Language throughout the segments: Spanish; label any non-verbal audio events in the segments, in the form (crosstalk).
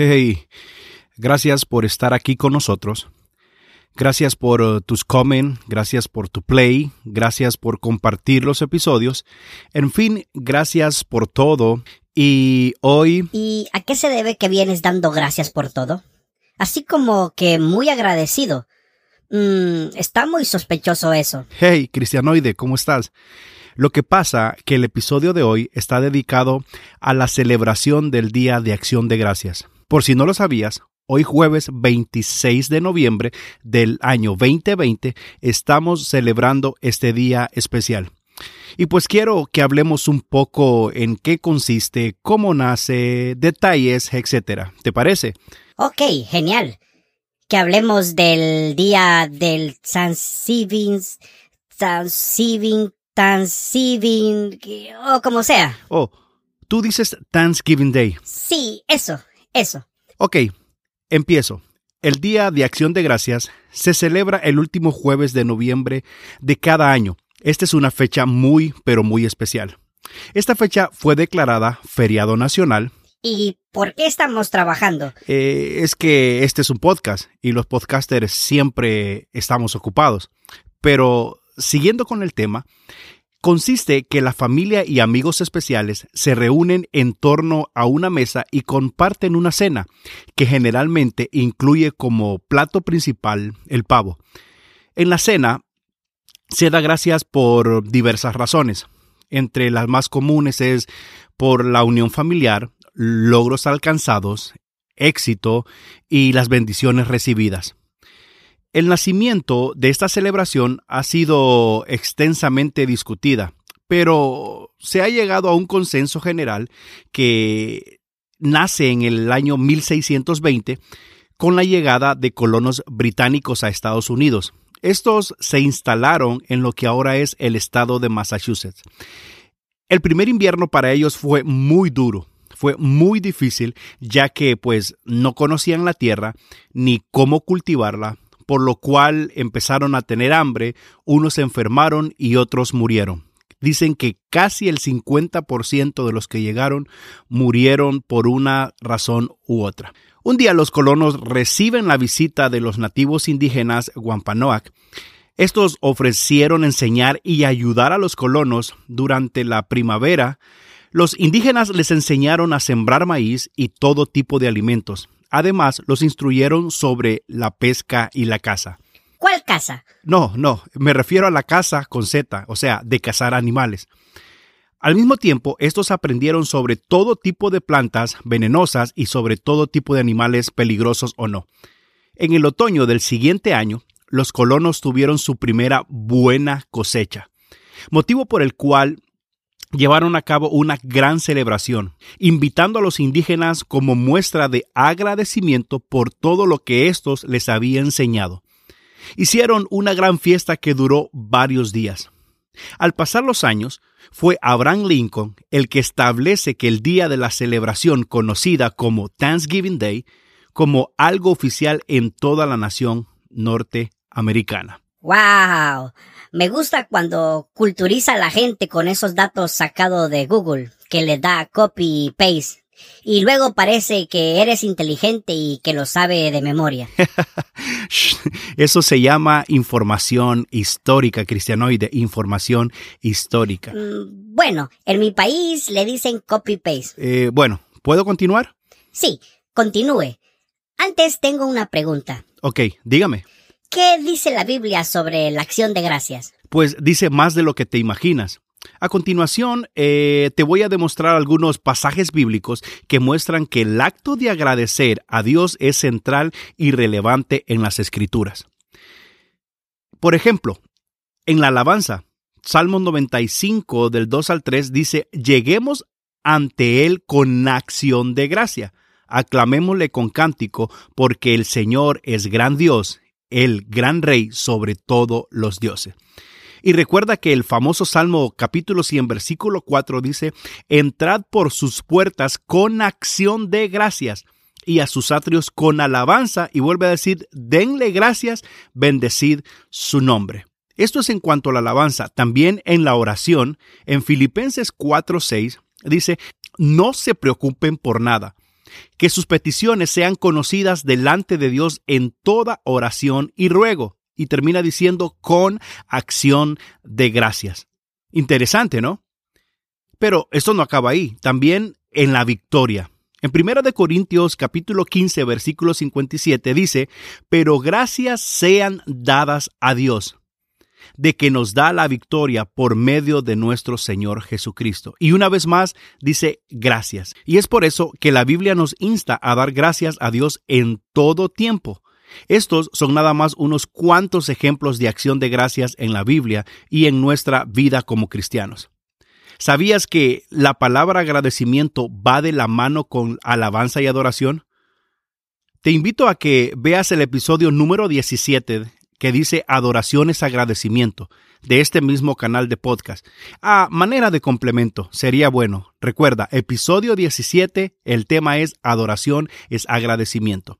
Hey, gracias por estar aquí con nosotros. Gracias por uh, tus comments, gracias por tu play, gracias por compartir los episodios. En fin, gracias por todo. Y hoy... ¿Y a qué se debe que vienes dando gracias por todo? Así como que muy agradecido. Mm, está muy sospechoso eso. Hey, Cristianoide, ¿cómo estás? Lo que pasa que el episodio de hoy está dedicado a la celebración del Día de Acción de Gracias. Por si no lo sabías, hoy jueves 26 de noviembre del año 2020 estamos celebrando este día especial. Y pues quiero que hablemos un poco en qué consiste, cómo nace, detalles, etc. ¿Te parece? Ok, genial. Que hablemos del día del Thanksgiving, Thanksgiving, Thanksgiving, o como sea. Oh, tú dices Thanksgiving Day. Sí, eso, eso. Ok, empiezo. El Día de Acción de Gracias se celebra el último jueves de noviembre de cada año. Esta es una fecha muy, pero muy especial. Esta fecha fue declarada feriado nacional. ¿Y por qué estamos trabajando? Eh, es que este es un podcast y los podcasters siempre estamos ocupados. Pero siguiendo con el tema, consiste que la familia y amigos especiales se reúnen en torno a una mesa y comparten una cena, que generalmente incluye como plato principal el pavo. En la cena se da gracias por diversas razones. Entre las más comunes es por la unión familiar, logros alcanzados, éxito y las bendiciones recibidas. El nacimiento de esta celebración ha sido extensamente discutida, pero se ha llegado a un consenso general que nace en el año 1620 con la llegada de colonos británicos a Estados Unidos. Estos se instalaron en lo que ahora es el estado de Massachusetts. El primer invierno para ellos fue muy duro, fue muy difícil, ya que pues no conocían la tierra ni cómo cultivarla, por lo cual empezaron a tener hambre, unos se enfermaron y otros murieron. Dicen que casi el 50% de los que llegaron murieron por una razón u otra. Un día los colonos reciben la visita de los nativos indígenas Wampanoag. Estos ofrecieron enseñar y ayudar a los colonos durante la primavera. Los indígenas les enseñaron a sembrar maíz y todo tipo de alimentos. Además, los instruyeron sobre la pesca y la caza. ¿Cuál caza? No, no, me refiero a la caza con Z, o sea, de cazar animales. Al mismo tiempo, estos aprendieron sobre todo tipo de plantas venenosas y sobre todo tipo de animales peligrosos o no. En el otoño del siguiente año, los colonos tuvieron su primera buena cosecha, motivo por el cual llevaron a cabo una gran celebración, invitando a los indígenas como muestra de agradecimiento por todo lo que éstos les había enseñado. Hicieron una gran fiesta que duró varios días. Al pasar los años, fue Abraham Lincoln el que establece que el día de la celebración conocida como Thanksgiving Day como algo oficial en toda la nación norteamericana. ¡Wow! Me gusta cuando culturiza a la gente con esos datos sacados de Google, que le da copy y paste. Y luego parece que eres inteligente y que lo sabe de memoria. (laughs) Eso se llama información histórica, cristianoide, información histórica. Mm, bueno, en mi país le dicen copy-paste. Eh, bueno, ¿puedo continuar? Sí, continúe. Antes tengo una pregunta. Ok, dígame. ¿Qué dice la Biblia sobre la acción de gracias? Pues dice más de lo que te imaginas. A continuación, eh, te voy a demostrar algunos pasajes bíblicos que muestran que el acto de agradecer a Dios es central y relevante en las escrituras. Por ejemplo, en la alabanza, Salmo 95 del 2 al 3 dice, lleguemos ante Él con acción de gracia. Aclamémosle con cántico, porque el Señor es gran Dios el gran rey sobre todos los dioses. Y recuerda que el famoso Salmo capítulo 100 versículo 4 dice, entrad por sus puertas con acción de gracias y a sus atrios con alabanza y vuelve a decir, denle gracias, bendecid su nombre. Esto es en cuanto a la alabanza. También en la oración, en Filipenses 4:6 dice, no se preocupen por nada que sus peticiones sean conocidas delante de Dios en toda oración y ruego. Y termina diciendo con acción de gracias. Interesante, ¿no? Pero esto no acaba ahí, también en la victoria. En 1 de Corintios capítulo 15 versículo 57 dice, pero gracias sean dadas a Dios de que nos da la victoria por medio de nuestro Señor Jesucristo. Y una vez más dice gracias. Y es por eso que la Biblia nos insta a dar gracias a Dios en todo tiempo. Estos son nada más unos cuantos ejemplos de acción de gracias en la Biblia y en nuestra vida como cristianos. ¿Sabías que la palabra agradecimiento va de la mano con alabanza y adoración? Te invito a que veas el episodio número 17 que dice adoración es agradecimiento de este mismo canal de podcast. A manera de complemento, sería bueno. Recuerda, episodio 17, el tema es adoración es agradecimiento.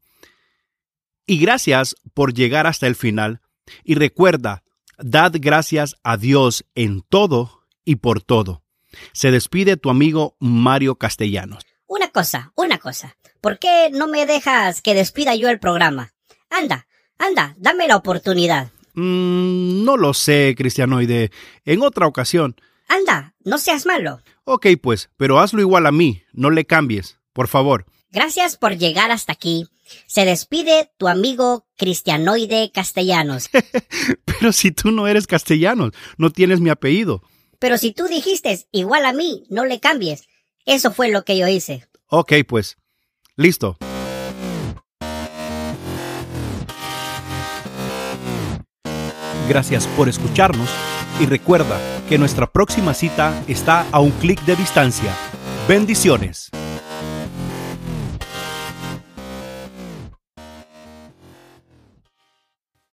Y gracias por llegar hasta el final. Y recuerda, dad gracias a Dios en todo y por todo. Se despide tu amigo Mario Castellanos. Una cosa, una cosa. ¿Por qué no me dejas que despida yo el programa? Anda, Anda, dame la oportunidad. Mm, no lo sé, Cristianoide. En otra ocasión. Anda, no seas malo. Ok, pues, pero hazlo igual a mí. No le cambies, por favor. Gracias por llegar hasta aquí. Se despide tu amigo Cristianoide Castellanos. (laughs) pero si tú no eres castellanos, no tienes mi apellido. Pero si tú dijiste igual a mí, no le cambies. Eso fue lo que yo hice. Ok, pues. Listo. Gracias por escucharnos y recuerda que nuestra próxima cita está a un clic de distancia. Bendiciones.